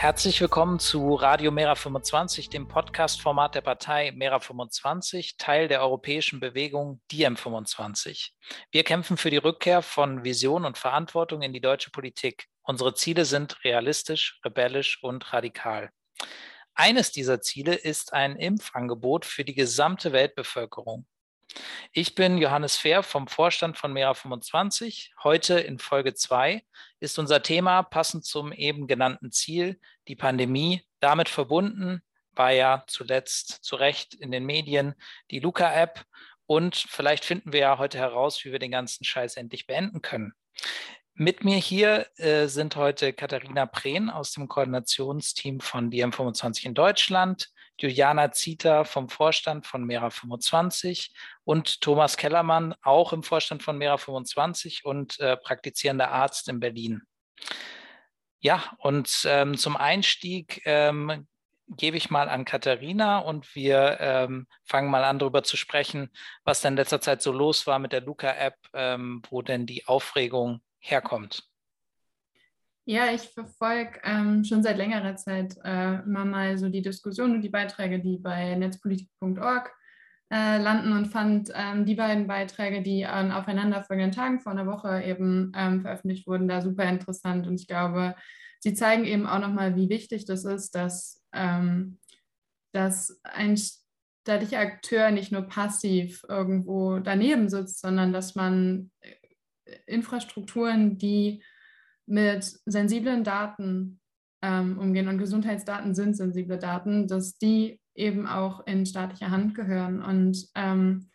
Herzlich willkommen zu Radio Mera 25, dem Podcast-Format der Partei Mera 25, Teil der europäischen Bewegung Diem 25. Wir kämpfen für die Rückkehr von Vision und Verantwortung in die deutsche Politik. Unsere Ziele sind realistisch, rebellisch und radikal. Eines dieser Ziele ist ein Impfangebot für die gesamte Weltbevölkerung. Ich bin Johannes Fehr vom Vorstand von Mera25. Heute in Folge 2 ist unser Thema passend zum eben genannten Ziel, die Pandemie. Damit verbunden war ja zuletzt zu Recht in den Medien die Luca-App. Und vielleicht finden wir ja heute heraus, wie wir den ganzen Scheiß endlich beenden können. Mit mir hier äh, sind heute Katharina Prehn aus dem Koordinationsteam von DM25 in Deutschland, Juliana Zieter vom Vorstand von Mera25 und Thomas Kellermann, auch im Vorstand von Mera25 und äh, praktizierender Arzt in Berlin. Ja, und ähm, zum Einstieg ähm, gebe ich mal an Katharina und wir ähm, fangen mal an, darüber zu sprechen, was denn in letzter Zeit so los war mit der Luca-App, ähm, wo denn die Aufregung herkommt. Ja, ich verfolge ähm, schon seit längerer Zeit äh, immer mal so die Diskussionen und die Beiträge, die bei netzpolitik.org äh, landen und fand ähm, die beiden Beiträge, die an aufeinanderfolgenden Tagen vor einer Woche eben ähm, veröffentlicht wurden, da super interessant. Und ich glaube, sie zeigen eben auch nochmal, wie wichtig das ist, dass, ähm, dass ein staatlicher Akteur nicht nur passiv irgendwo daneben sitzt, sondern dass man äh, Infrastrukturen, die mit sensiblen Daten ähm, umgehen und Gesundheitsdaten sind sensible Daten, dass die eben auch in staatlicher Hand gehören. Und ähm,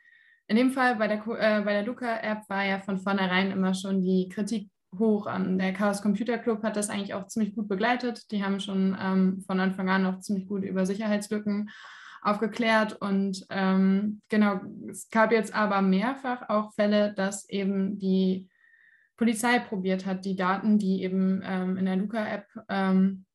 in dem Fall bei der, äh, bei der Luca-App war ja von vornherein immer schon die Kritik hoch an. Der Chaos Computer Club hat das eigentlich auch ziemlich gut begleitet. Die haben schon ähm, von Anfang an auch ziemlich gut über Sicherheitslücken aufgeklärt. Und ähm, genau, es gab jetzt aber mehrfach auch Fälle, dass eben die Polizei probiert hat, die Daten, die eben ähm, in der Luca-App ähm,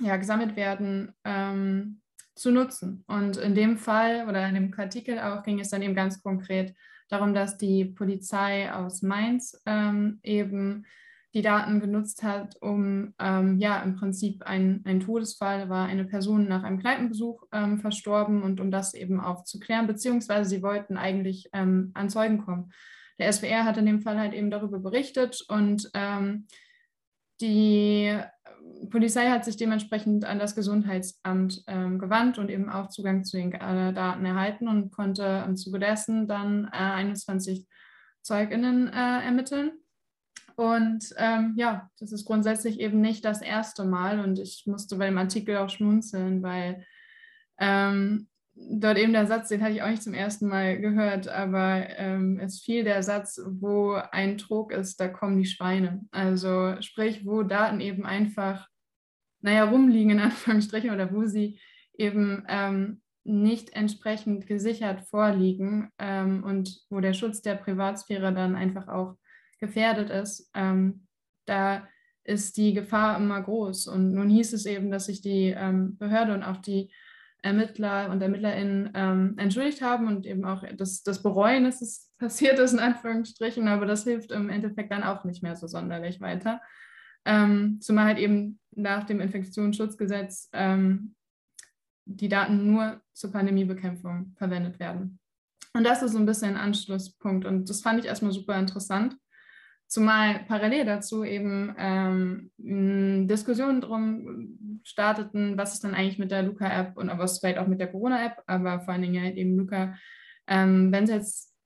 ja, gesammelt werden, ähm, zu nutzen. Und in dem Fall oder in dem Artikel auch ging es dann eben ganz konkret darum, dass die Polizei aus Mainz ähm, eben die Daten genutzt hat, um ähm, ja im Prinzip ein, ein Todesfall war eine Person nach einem Kneipenbesuch ähm, verstorben und um das eben aufzuklären, beziehungsweise sie wollten eigentlich ähm, an Zeugen kommen. Der SWR hat in dem Fall halt eben darüber berichtet und ähm, die Polizei hat sich dementsprechend an das Gesundheitsamt ähm, gewandt und eben auch Zugang zu den äh, Daten erhalten und konnte im Zuge dessen dann äh, 21 ZeugInnen äh, ermitteln. Und ähm, ja, das ist grundsätzlich eben nicht das erste Mal und ich musste bei dem Artikel auch schmunzeln, weil ähm, dort eben der Satz, den hatte ich auch nicht zum ersten Mal gehört, aber ähm, es fiel der Satz, wo ein Trog ist, da kommen die Schweine. Also sprich, wo Daten eben einfach, naja, rumliegen in Anführungsstrichen oder wo sie eben ähm, nicht entsprechend gesichert vorliegen ähm, und wo der Schutz der Privatsphäre dann einfach auch gefährdet ist, ähm, da ist die Gefahr immer groß. Und nun hieß es eben, dass sich die ähm, Behörde und auch die Ermittler und ErmittlerInnen ähm, entschuldigt haben und eben auch das, das bereuen, dass es passiert ist, in Anführungsstrichen, aber das hilft im Endeffekt dann auch nicht mehr so sonderlich weiter. Ähm, zumal halt eben nach dem Infektionsschutzgesetz ähm, die Daten nur zur Pandemiebekämpfung verwendet werden. Und das ist so ein bisschen ein Anschlusspunkt und das fand ich erstmal super interessant. Zumal parallel dazu eben ähm, Diskussionen drum starteten, was ist dann eigentlich mit der Luca-App und was vielleicht auch mit der Corona-App, aber vor allen Dingen halt eben Luca, ähm, wenn es jetzt,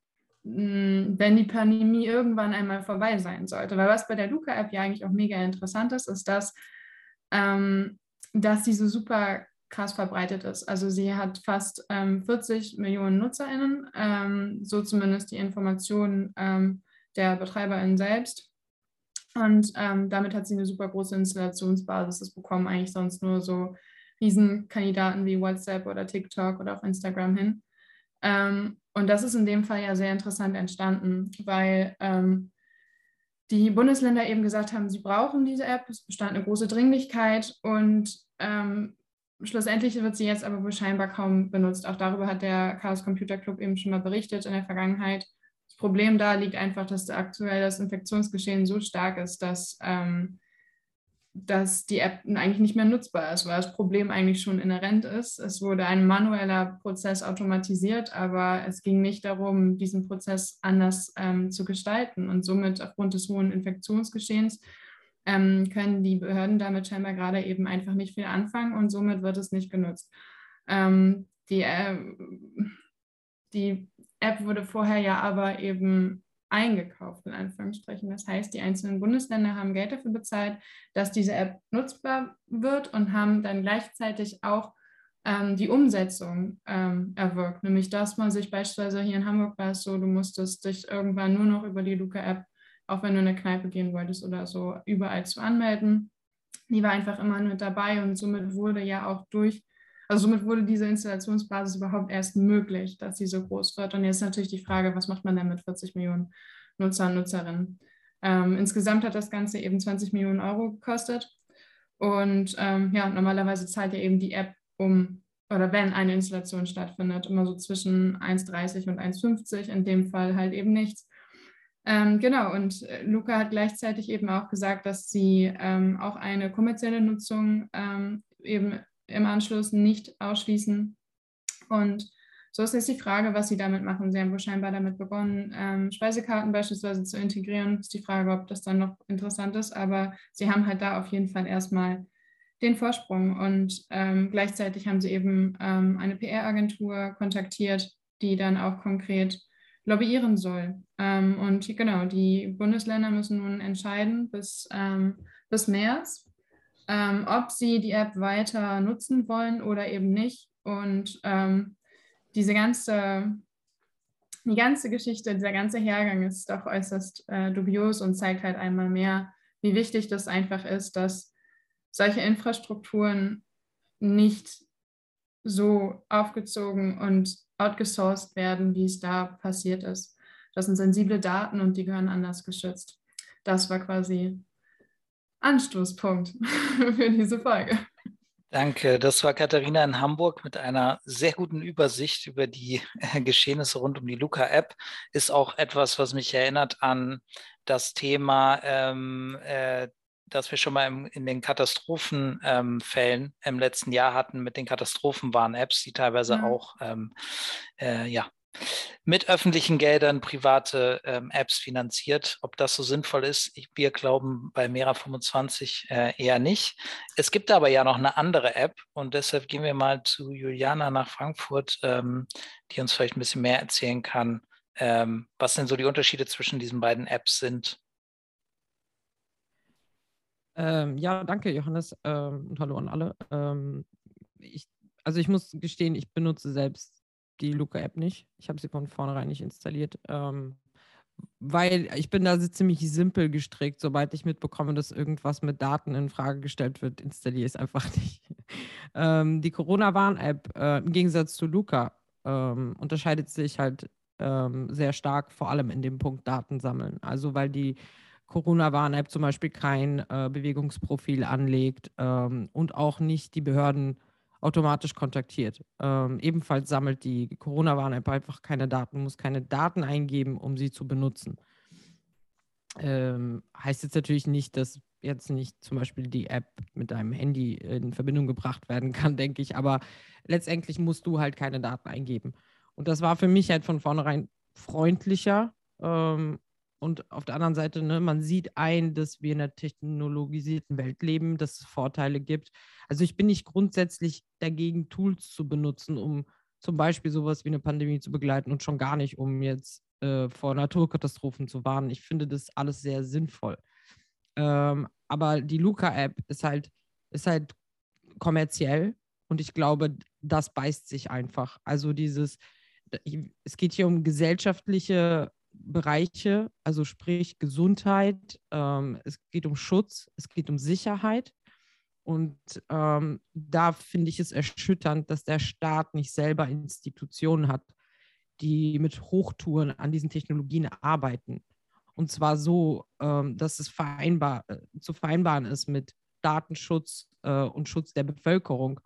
mh, wenn die Pandemie irgendwann einmal vorbei sein sollte. Weil was bei der Luca-App ja eigentlich auch mega interessant ist, ist, dass, ähm, dass sie so super krass verbreitet ist. Also sie hat fast 40 ähm, Millionen NutzerInnen, ähm, so zumindest die Informationen ähm, der Betreiberin selbst. Und ähm, damit hat sie eine super große Installationsbasis. Das bekommen eigentlich sonst nur so Riesenkandidaten wie WhatsApp oder TikTok oder auch Instagram hin. Ähm, und das ist in dem Fall ja sehr interessant entstanden, weil ähm, die Bundesländer eben gesagt haben, sie brauchen diese App. Es bestand eine große Dringlichkeit und ähm, schlussendlich wird sie jetzt aber wohl scheinbar kaum benutzt. Auch darüber hat der Chaos Computer Club eben schon mal berichtet in der Vergangenheit. Das Problem da liegt einfach, dass aktuell das Infektionsgeschehen so stark ist, dass, ähm, dass die App eigentlich nicht mehr nutzbar ist, weil das Problem eigentlich schon inhärent ist. Es wurde ein manueller Prozess automatisiert, aber es ging nicht darum, diesen Prozess anders ähm, zu gestalten. Und somit aufgrund des hohen Infektionsgeschehens ähm, können die Behörden damit scheinbar gerade eben einfach nicht viel anfangen und somit wird es nicht genutzt. Ähm, die, äh, die App wurde vorher ja aber eben eingekauft, in Anführungsstrichen. Das heißt, die einzelnen Bundesländer haben Geld dafür bezahlt, dass diese App nutzbar wird und haben dann gleichzeitig auch ähm, die Umsetzung ähm, erwirkt. Nämlich, dass man sich beispielsweise hier in Hamburg war es so, du musstest dich irgendwann nur noch über die Luca-App, auch wenn du in eine Kneipe gehen wolltest oder so, überall zu anmelden. Die war einfach immer mit dabei und somit wurde ja auch durch also somit wurde diese Installationsbasis überhaupt erst möglich, dass sie so groß wird. Und jetzt natürlich die Frage, was macht man denn mit 40 Millionen Nutzer und Nutzerinnen? Ähm, insgesamt hat das Ganze eben 20 Millionen Euro gekostet. Und ähm, ja, normalerweise zahlt ja eben die App um, oder wenn eine Installation stattfindet, immer so zwischen 1,30 und 1,50, in dem Fall halt eben nichts. Ähm, genau, und äh, Luca hat gleichzeitig eben auch gesagt, dass sie ähm, auch eine kommerzielle Nutzung ähm, eben im Anschluss nicht ausschließen. Und so ist jetzt die Frage, was Sie damit machen. Sie haben wohl scheinbar damit begonnen, ähm, Speisekarten beispielsweise zu integrieren. Ist die Frage, ob das dann noch interessant ist, aber Sie haben halt da auf jeden Fall erstmal den Vorsprung. Und ähm, gleichzeitig haben Sie eben ähm, eine PR-Agentur kontaktiert, die dann auch konkret lobbyieren soll. Ähm, und genau, die Bundesländer müssen nun entscheiden bis, ähm, bis März, ähm, ob sie die App weiter nutzen wollen oder eben nicht. Und ähm, diese ganze, die ganze Geschichte, dieser ganze Hergang ist doch äußerst äh, dubios und zeigt halt einmal mehr, wie wichtig das einfach ist, dass solche Infrastrukturen nicht so aufgezogen und outgesourced werden, wie es da passiert ist. Das sind sensible Daten und die gehören anders geschützt. Das war quasi Anstoßpunkt für diese Folge. Danke. Das war Katharina in Hamburg mit einer sehr guten Übersicht über die äh, Geschehnisse rund um die Luca-App. Ist auch etwas, was mich erinnert an das Thema, ähm, äh, das wir schon mal im, in den Katastrophenfällen ähm, im letzten Jahr hatten mit den Katastrophenwarn-Apps, die teilweise ja. auch ähm, äh, ja, mit öffentlichen Geldern private ähm, Apps finanziert. Ob das so sinnvoll ist, wir glauben bei Mera25 äh, eher nicht. Es gibt aber ja noch eine andere App und deshalb gehen wir mal zu Juliana nach Frankfurt, ähm, die uns vielleicht ein bisschen mehr erzählen kann, ähm, was denn so die Unterschiede zwischen diesen beiden Apps sind. Ähm, ja, danke, Johannes, ähm, und hallo an alle. Ähm, ich, also ich muss gestehen, ich benutze selbst die Luca-App nicht. Ich habe sie von vornherein nicht installiert. Ähm, weil ich bin da ziemlich simpel gestrickt. Sobald ich mitbekomme, dass irgendwas mit Daten in Frage gestellt wird, installiere ich es einfach nicht. ähm, die Corona-Warn-App, äh, im Gegensatz zu Luca, ähm, unterscheidet sich halt ähm, sehr stark, vor allem in dem Punkt Daten sammeln. Also weil die Corona-Warn-App zum Beispiel kein äh, Bewegungsprofil anlegt ähm, und auch nicht die Behörden automatisch kontaktiert. Ähm, ebenfalls sammelt die Corona-Warn-App einfach keine Daten, muss keine Daten eingeben, um sie zu benutzen. Ähm, heißt jetzt natürlich nicht, dass jetzt nicht zum Beispiel die App mit deinem Handy in Verbindung gebracht werden kann, denke ich, aber letztendlich musst du halt keine Daten eingeben. Und das war für mich halt von vornherein freundlicher ähm, und auf der anderen Seite, ne, man sieht ein, dass wir in einer technologisierten Welt leben, dass es Vorteile gibt. Also ich bin nicht grundsätzlich dagegen, Tools zu benutzen, um zum Beispiel sowas wie eine Pandemie zu begleiten und schon gar nicht, um jetzt äh, vor Naturkatastrophen zu warnen. Ich finde das alles sehr sinnvoll. Ähm, aber die Luca-App ist halt, ist halt kommerziell und ich glaube, das beißt sich einfach. Also dieses, es geht hier um gesellschaftliche Bereiche, also sprich Gesundheit, ähm, es geht um Schutz, es geht um Sicherheit. Und ähm, da finde ich es erschütternd, dass der Staat nicht selber Institutionen hat, die mit Hochtouren an diesen Technologien arbeiten. Und zwar so, ähm, dass es vereinbar, äh, zu vereinbaren ist mit Datenschutz äh, und Schutz der Bevölkerung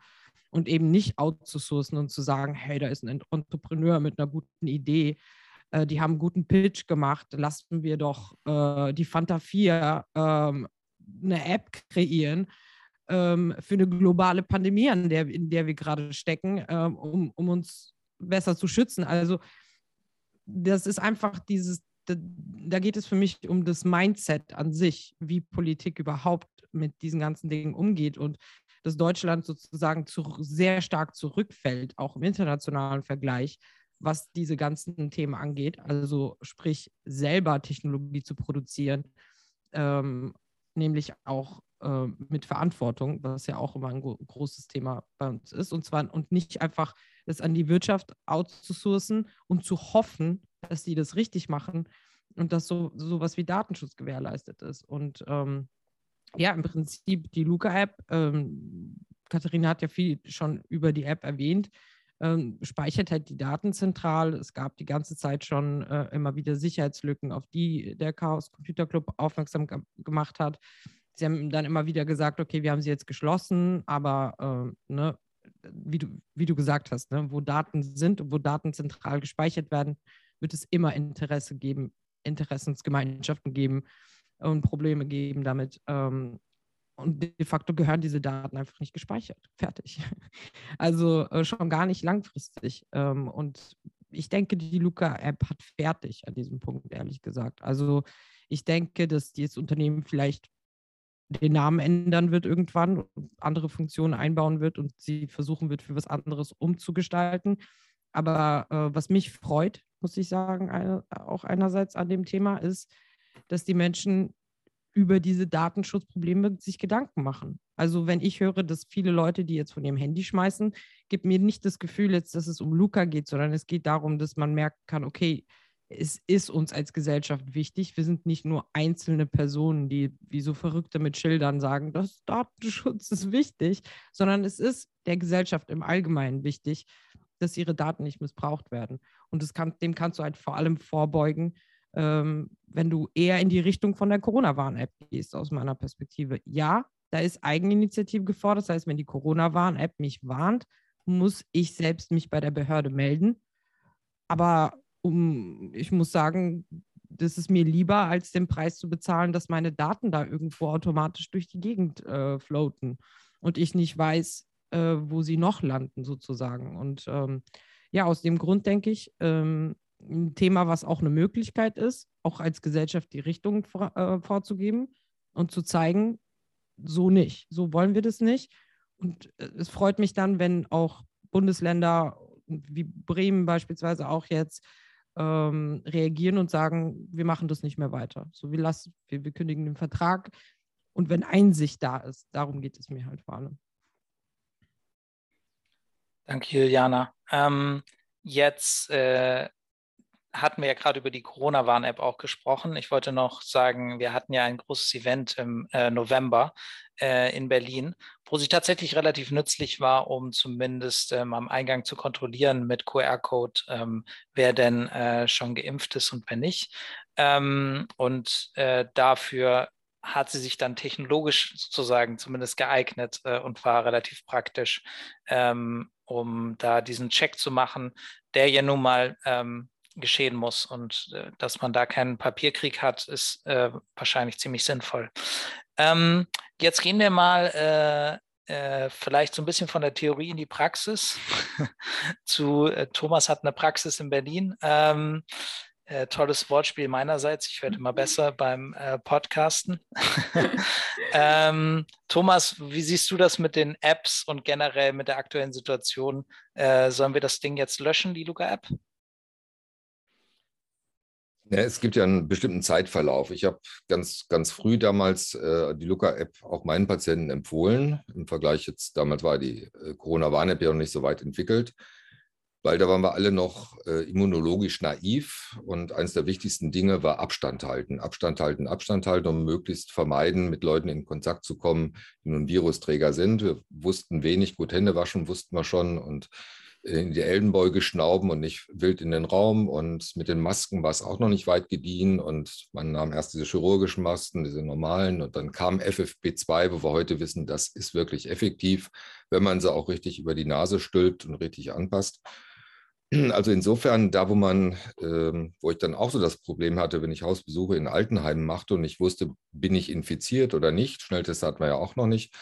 und eben nicht outzusourcen und zu sagen, hey, da ist ein Entrepreneur mit einer guten Idee, äh, die haben einen guten Pitch gemacht, lassen wir doch äh, die Fanta 4 ähm, eine App kreieren ähm, für eine globale Pandemie, in der, in der wir gerade stecken, ähm, um, um uns besser zu schützen. Also das ist einfach dieses, da, da geht es für mich um das Mindset an sich, wie Politik überhaupt mit diesen ganzen Dingen umgeht und dass Deutschland sozusagen zu, sehr stark zurückfällt, auch im internationalen Vergleich, was diese ganzen Themen angeht. Also sprich, selber Technologie zu produzieren, ähm, nämlich auch äh, mit Verantwortung, was ja auch immer ein großes Thema bei uns ist. Und zwar und nicht einfach das an die Wirtschaft outzusourcen und zu hoffen, dass sie das richtig machen und dass so sowas wie Datenschutz gewährleistet ist. Und ähm, ja, im Prinzip die Luca-App, ähm, Katharina hat ja viel schon über die App erwähnt, ähm, speichert halt die Daten zentral. Es gab die ganze Zeit schon äh, immer wieder Sicherheitslücken, auf die der Chaos Computer Club aufmerksam gemacht hat. Sie haben dann immer wieder gesagt, okay, wir haben sie jetzt geschlossen, aber äh, ne, wie, du, wie du gesagt hast, ne, wo Daten sind und wo Daten zentral gespeichert werden, wird es immer Interesse geben, Interessensgemeinschaften geben und Probleme geben damit. Ähm, und de facto gehören diese Daten einfach nicht gespeichert. Fertig. Also äh, schon gar nicht langfristig. Ähm, und ich denke, die Luca-App hat fertig an diesem Punkt, ehrlich gesagt. Also ich denke, dass dieses Unternehmen vielleicht den Namen ändern wird irgendwann, andere Funktionen einbauen wird und sie versuchen wird, für was anderes umzugestalten. Aber äh, was mich freut, muss ich sagen, eine, auch einerseits an dem Thema ist, dass die Menschen über diese Datenschutzprobleme sich Gedanken machen. Also wenn ich höre, dass viele Leute, die jetzt von ihrem Handy schmeißen, gibt mir nicht das Gefühl jetzt, dass es um Luca geht, sondern es geht darum, dass man merken kann, okay, es ist uns als Gesellschaft wichtig. Wir sind nicht nur einzelne Personen, die wie so Verrückte mit Schildern sagen, das Datenschutz ist wichtig, sondern es ist der Gesellschaft im Allgemeinen wichtig, dass ihre Daten nicht missbraucht werden. Und kann, dem kannst du halt vor allem vorbeugen, ähm, wenn du eher in die Richtung von der Corona-Warn-App gehst, aus meiner Perspektive. Ja, da ist Eigeninitiative gefordert. Das heißt, wenn die Corona-Warn-App mich warnt, muss ich selbst mich bei der Behörde melden. Aber um, ich muss sagen, das ist mir lieber, als den Preis zu bezahlen, dass meine Daten da irgendwo automatisch durch die Gegend äh, floaten und ich nicht weiß, äh, wo sie noch landen, sozusagen. Und ähm, ja, aus dem Grund denke ich, ähm, ein Thema, was auch eine Möglichkeit ist, auch als Gesellschaft die Richtung vor, äh, vorzugeben und zu zeigen, so nicht, so wollen wir das nicht. Und äh, es freut mich dann, wenn auch Bundesländer wie Bremen beispielsweise auch jetzt ähm, reagieren und sagen, wir machen das nicht mehr weiter. So, wir, lassen, wir, wir kündigen den Vertrag. Und wenn Einsicht da ist, darum geht es mir halt vor allem. Danke, Juliana. Ähm, jetzt äh, hatten wir ja gerade über die Corona-Warn-App auch gesprochen. Ich wollte noch sagen, wir hatten ja ein großes Event im äh, November äh, in Berlin, wo sie tatsächlich relativ nützlich war, um zumindest ähm, am Eingang zu kontrollieren mit QR-Code, ähm, wer denn äh, schon geimpft ist und wer nicht. Ähm, und äh, dafür hat sie sich dann technologisch sozusagen zumindest geeignet äh, und war relativ praktisch, ähm, um da diesen Check zu machen, der ja nun mal ähm, geschehen muss. Und äh, dass man da keinen Papierkrieg hat, ist äh, wahrscheinlich ziemlich sinnvoll. Ähm, jetzt gehen wir mal äh, äh vielleicht so ein bisschen von der Theorie in die Praxis. zu äh, Thomas hat eine Praxis in Berlin. Ähm, äh, tolles Wortspiel meinerseits. Ich werde immer besser beim äh, Podcasten. ähm, Thomas, wie siehst du das mit den Apps und generell mit der aktuellen Situation? Äh, sollen wir das Ding jetzt löschen, die Luca-App? Ja, es gibt ja einen bestimmten Zeitverlauf. Ich habe ganz, ganz früh damals äh, die Luca-App auch meinen Patienten empfohlen. Im Vergleich jetzt, damals war die äh, Corona-Warn-App ja noch nicht so weit entwickelt, weil da waren wir alle noch äh, immunologisch naiv und eines der wichtigsten Dinge war Abstand halten. Abstand halten, Abstand halten, um möglichst vermeiden, mit Leuten in Kontakt zu kommen, die nun Virusträger sind. Wir wussten wenig, gut Hände waschen wussten wir schon und in die Ellenbeuge schnauben und nicht wild in den Raum. Und mit den Masken war es auch noch nicht weit gediehen. Und man nahm erst diese chirurgischen Masken, diese normalen. Und dann kam FFP2, wo wir heute wissen, das ist wirklich effektiv, wenn man sie auch richtig über die Nase stülpt und richtig anpasst. Also insofern, da wo man, ähm, wo ich dann auch so das Problem hatte, wenn ich Hausbesuche in Altenheimen machte und ich wusste, bin ich infiziert oder nicht, Schnelltest hatten wir ja auch noch nicht,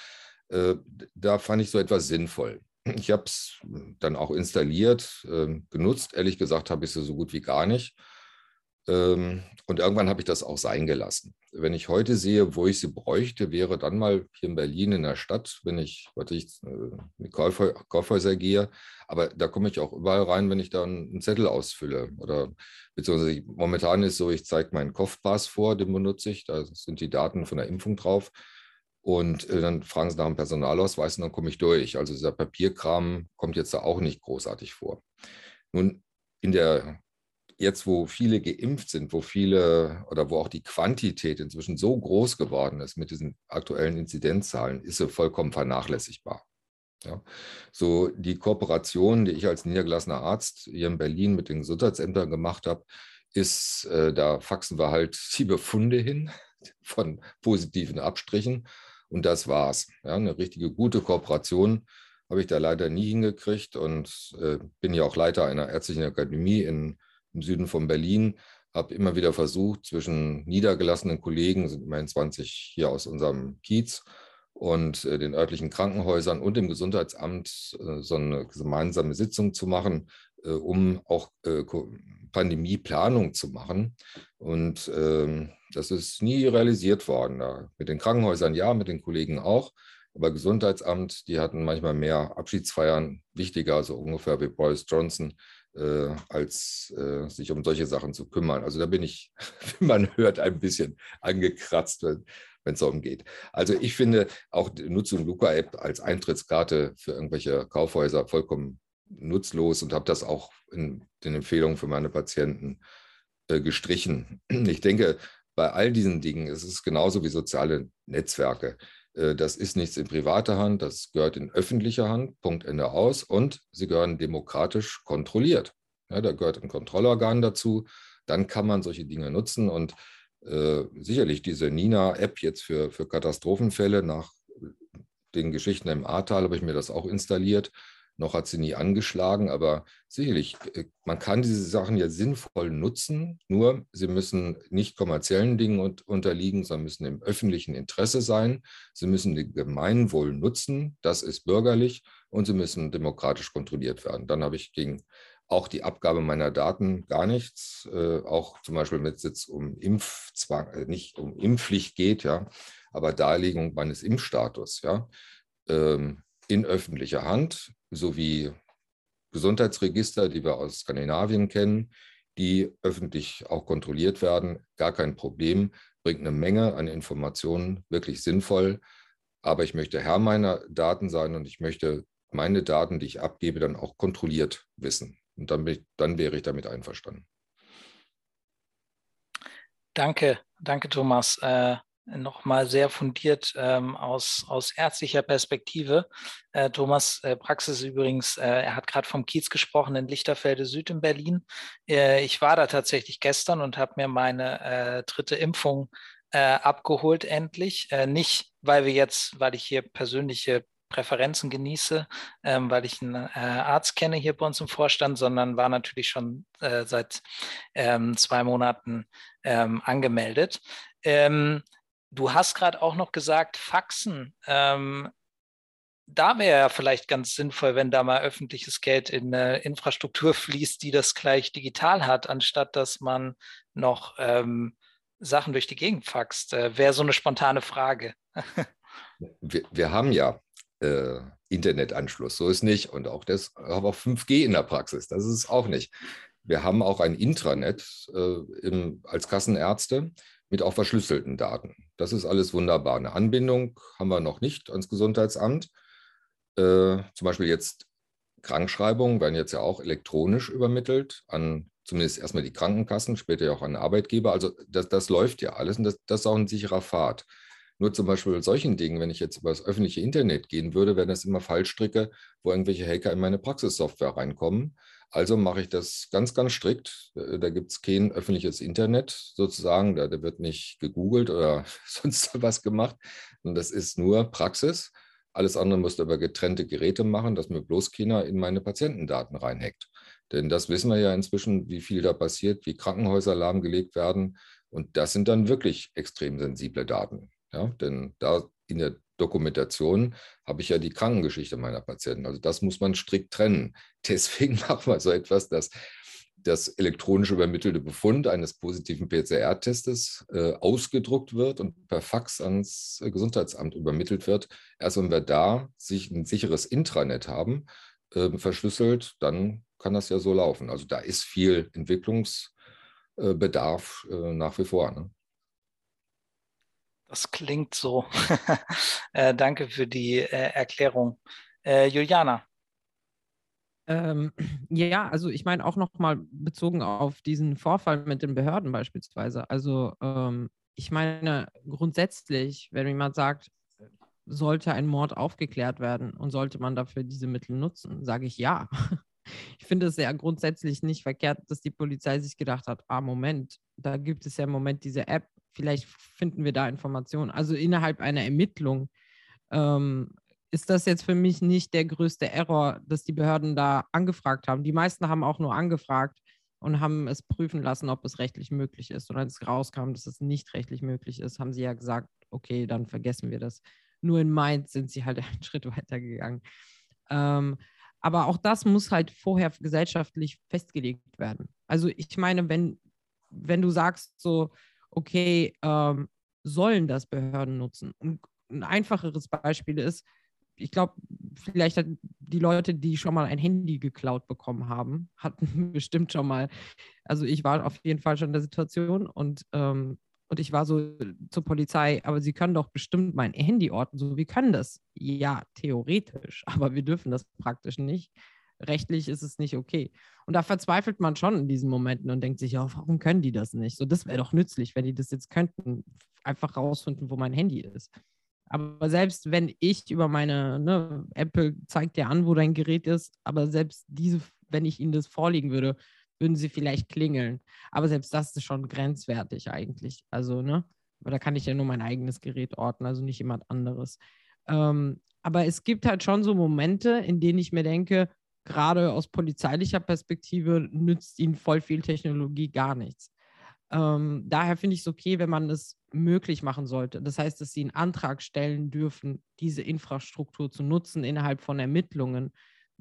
äh, da fand ich so etwas sinnvoll. Ich habe es dann auch installiert, äh, genutzt. Ehrlich gesagt habe ich es so gut wie gar nicht. Ähm, und irgendwann habe ich das auch sein gelassen. Wenn ich heute sehe, wo ich sie bräuchte, wäre dann mal hier in Berlin in der Stadt, wenn ich, warte ich, in die Kaufhäuser gehe. Aber da komme ich auch überall rein, wenn ich da einen Zettel ausfülle. Oder beziehungsweise momentan ist so, ich zeige meinen Kopfpass vor, den benutze ich. Da sind die Daten von der Impfung drauf. Und äh, dann fragen sie nach dem Personalausweis und dann komme ich durch. Also dieser Papierkram kommt jetzt da auch nicht großartig vor. Nun, in der jetzt, wo viele geimpft sind, wo viele oder wo auch die Quantität inzwischen so groß geworden ist mit diesen aktuellen Inzidenzzahlen, ist sie vollkommen vernachlässigbar. Ja. So die Kooperation, die ich als niedergelassener Arzt hier in Berlin mit den Gesundheitsämtern gemacht habe, ist, äh, da faxen wir halt die Befunde hin von positiven Abstrichen und das war's. Ja, eine richtige gute Kooperation habe ich da leider nie hingekriegt und äh, bin ja auch Leiter einer ärztlichen Akademie in im Süden von Berlin, habe immer wieder versucht, zwischen niedergelassenen Kollegen, sind immerhin 20 hier aus unserem Kiez, und äh, den örtlichen Krankenhäusern und dem Gesundheitsamt äh, so eine gemeinsame Sitzung zu machen, äh, um auch äh, Pandemieplanung zu machen. Und ähm, das ist nie realisiert worden. Da, mit den Krankenhäusern ja, mit den Kollegen auch. Aber Gesundheitsamt, die hatten manchmal mehr Abschiedsfeiern, wichtiger, so ungefähr wie Boris Johnson, äh, als äh, sich um solche Sachen zu kümmern. Also da bin ich, wie man hört, ein bisschen angekratzt, wenn es darum geht. Also ich finde auch die Nutzung Luca-App als Eintrittskarte für irgendwelche Kaufhäuser vollkommen nutzlos und habe das auch in den Empfehlungen für meine Patienten äh, gestrichen. Ich denke, bei all diesen Dingen ist es genauso wie soziale Netzwerke. Äh, das ist nichts in privater Hand, das gehört in öffentlicher Hand, Punkt Ende aus. Und sie gehören demokratisch kontrolliert. Ja, da gehört ein Kontrollorgan dazu. Dann kann man solche Dinge nutzen. Und äh, sicherlich diese Nina-App jetzt für, für Katastrophenfälle nach den Geschichten im Ahrtal habe ich mir das auch installiert. Noch hat sie nie angeschlagen, aber sicherlich, äh, man kann diese Sachen ja sinnvoll nutzen, nur sie müssen nicht kommerziellen Dingen unterliegen, sondern müssen im öffentlichen Interesse sein. Sie müssen den Gemeinwohl nutzen, das ist bürgerlich, und sie müssen demokratisch kontrolliert werden. Dann habe ich gegen auch die Abgabe meiner Daten gar nichts, äh, auch zum Beispiel wenn es jetzt um Impfzwang, äh, nicht um Impfpflicht geht, ja, aber Darlegung meines Impfstatus, ja. Ähm, in öffentlicher Hand sowie Gesundheitsregister, die wir aus Skandinavien kennen, die öffentlich auch kontrolliert werden. Gar kein Problem, bringt eine Menge an Informationen, wirklich sinnvoll. Aber ich möchte Herr meiner Daten sein und ich möchte meine Daten, die ich abgebe, dann auch kontrolliert wissen. Und dann, ich, dann wäre ich damit einverstanden. Danke, danke Thomas. Äh, nochmal sehr fundiert ähm, aus, aus ärztlicher Perspektive. Äh, Thomas äh, Praxis übrigens, äh, er hat gerade vom Kiez gesprochen in Lichterfelde Süd in Berlin. Äh, ich war da tatsächlich gestern und habe mir meine äh, dritte Impfung äh, abgeholt endlich. nicht, weil wir jetzt, weil ich hier persönliche Präferenzen genieße, ähm, weil ich einen äh, Arzt kenne hier bei uns im Vorstand, sondern war natürlich schon äh, seit ähm, zwei Monaten ähm, angemeldet. Du hast gerade auch noch gesagt, Faxen. Ähm, da wäre ja vielleicht ganz sinnvoll, wenn da mal öffentliches Geld in eine Infrastruktur fließt, die das gleich digital hat, anstatt dass man noch ähm, Sachen durch die Gegend faxt. Äh, wäre so eine spontane Frage. wir, wir, haben ja äh, Internetanschluss, so ist nicht. Und auch das, aber auch 5G in der Praxis, das ist es auch nicht. Wir haben auch ein Intranet äh, im, als Kassenärzte mit auch verschlüsselten Daten. Das ist alles wunderbar. Eine Anbindung haben wir noch nicht ans Gesundheitsamt. Äh, zum Beispiel jetzt Krankschreibungen werden jetzt ja auch elektronisch übermittelt an zumindest erstmal die Krankenkassen, später ja auch an Arbeitgeber. Also das, das läuft ja alles und das, das ist auch ein sicherer Pfad. Nur zum Beispiel bei solchen Dingen, wenn ich jetzt über das öffentliche Internet gehen würde, wären das immer Fallstricke, wo irgendwelche Hacker in meine Praxissoftware reinkommen. Also mache ich das ganz, ganz strikt. Äh, da gibt es kein öffentliches Internet sozusagen. Da, da, wird nicht gegoogelt oder sonst was gemacht. Und das ist nur Praxis. Alles andere musst du über getrennte Geräte machen, dass mir bloß keiner in meine Patientendaten reinhackt. Denn das wissen wir ja inzwischen, wie viel da passiert, wie Krankenhäuser lahmgelegt werden. Und das sind dann wirklich extrem sensible Daten. Ja? Denn da in der Dokumentation habe ich ja die Krankengeschichte meiner Patienten. Also das muss man strikt trennen. Deswegen machen wir so etwas, dass das elektronisch übermittelte Befund eines positiven PCR-Testes äh, ausgedruckt wird und per Fax ans Gesundheitsamt übermittelt wird. Erst wenn wir da sich ein sicheres Intranet haben, äh, verschlüsselt, dann kann das ja so laufen. Also da ist viel Entwicklungsbedarf äh, nach wie vor. Ne? Das klingt so. äh, danke für die äh, Erklärung. Äh, Juliana. Ähm, ja, also ich meine auch nochmal bezogen auf diesen Vorfall mit den Behörden beispielsweise. Also ähm, ich meine grundsätzlich, wenn jemand sagt, sollte ein Mord aufgeklärt werden und sollte man dafür diese Mittel nutzen, sage ich ja. Ich finde es ja grundsätzlich nicht verkehrt, dass die Polizei sich gedacht hat, ah Moment, da gibt es ja im Moment diese App, vielleicht finden wir da Informationen. Also innerhalb einer Ermittlung ähm, ist das jetzt für mich nicht der größte Error, dass die Behörden da angefragt haben. Die meisten haben auch nur angefragt und haben es prüfen lassen, ob es rechtlich möglich ist. Und als es rauskam, dass es nicht rechtlich möglich ist, haben sie ja gesagt, okay, dann vergessen wir das. Nur in Mainz sind sie halt einen Schritt weiter gegangen. Ähm, aber auch das muss halt vorher gesellschaftlich festgelegt werden. Also ich meine, wenn, wenn du sagst so, okay, ähm, sollen das Behörden nutzen? Und ein einfacheres Beispiel ist, ich glaube, vielleicht hat die Leute, die schon mal ein Handy geklaut bekommen haben, hatten bestimmt schon mal, also ich war auf jeden Fall schon in der Situation und, ähm, und ich war so zur Polizei, aber sie können doch bestimmt mein Handy orten, so wir können das. Ja, theoretisch, aber wir dürfen das praktisch nicht. Rechtlich ist es nicht okay. Und da verzweifelt man schon in diesen Momenten und denkt sich, ja, warum können die das nicht? So, das wäre doch nützlich, wenn die das jetzt könnten, einfach rausfinden, wo mein Handy ist. Aber selbst wenn ich über meine, ne, Apple zeigt dir an, wo dein Gerät ist, aber selbst diese, wenn ich ihnen das vorlegen würde, würden sie vielleicht klingeln. Aber selbst das ist schon grenzwertig eigentlich. Also, ne? Da kann ich ja nur mein eigenes Gerät orten, also nicht jemand anderes. Ähm, aber es gibt halt schon so Momente, in denen ich mir denke, gerade aus polizeilicher Perspektive nützt ihnen voll viel Technologie gar nichts. Ähm, daher finde ich es okay, wenn man es möglich machen sollte. Das heißt, dass sie einen Antrag stellen dürfen, diese Infrastruktur zu nutzen innerhalb von Ermittlungen.